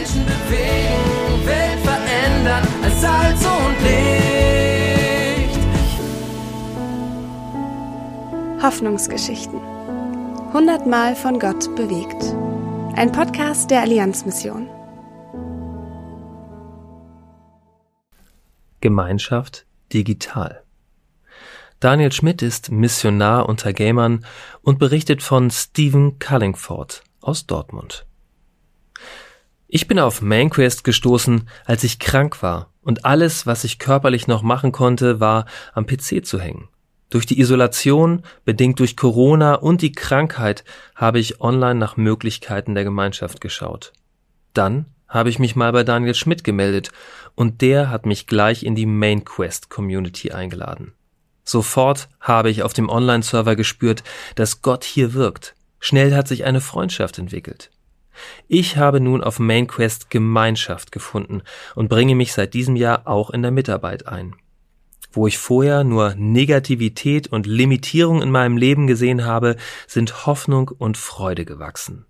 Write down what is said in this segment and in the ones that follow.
Menschen bewegen, Welt verändern als Salz und Licht. Hoffnungsgeschichten. Hundertmal von Gott bewegt. Ein Podcast der Allianzmission. Gemeinschaft digital. Daniel Schmidt ist Missionar unter Gamern und berichtet von Stephen Cullingford aus Dortmund. Ich bin auf Mainquest gestoßen, als ich krank war und alles, was ich körperlich noch machen konnte, war am PC zu hängen. Durch die Isolation, bedingt durch Corona und die Krankheit, habe ich online nach Möglichkeiten der Gemeinschaft geschaut. Dann habe ich mich mal bei Daniel Schmidt gemeldet und der hat mich gleich in die Main Quest Community eingeladen. Sofort habe ich auf dem Online-Server gespürt, dass Gott hier wirkt. Schnell hat sich eine Freundschaft entwickelt. Ich habe nun auf Main Quest Gemeinschaft gefunden und bringe mich seit diesem Jahr auch in der Mitarbeit ein. Wo ich vorher nur Negativität und Limitierung in meinem Leben gesehen habe, sind Hoffnung und Freude gewachsen.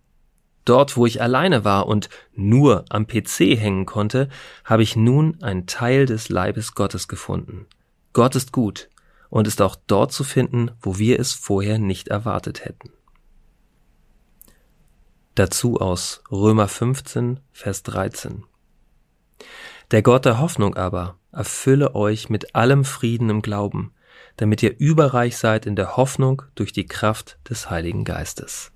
Dort, wo ich alleine war und nur am PC hängen konnte, habe ich nun einen Teil des Leibes Gottes gefunden. Gott ist gut und ist auch dort zu finden, wo wir es vorher nicht erwartet hätten. Dazu aus Römer 15, Vers 13. Der Gott der Hoffnung aber erfülle euch mit allem Frieden im Glauben, damit ihr überreich seid in der Hoffnung durch die Kraft des Heiligen Geistes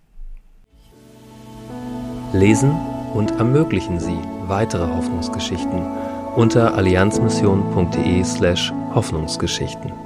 lesen und ermöglichen Sie weitere Hoffnungsgeschichten unter allianzmission.de slash Hoffnungsgeschichten.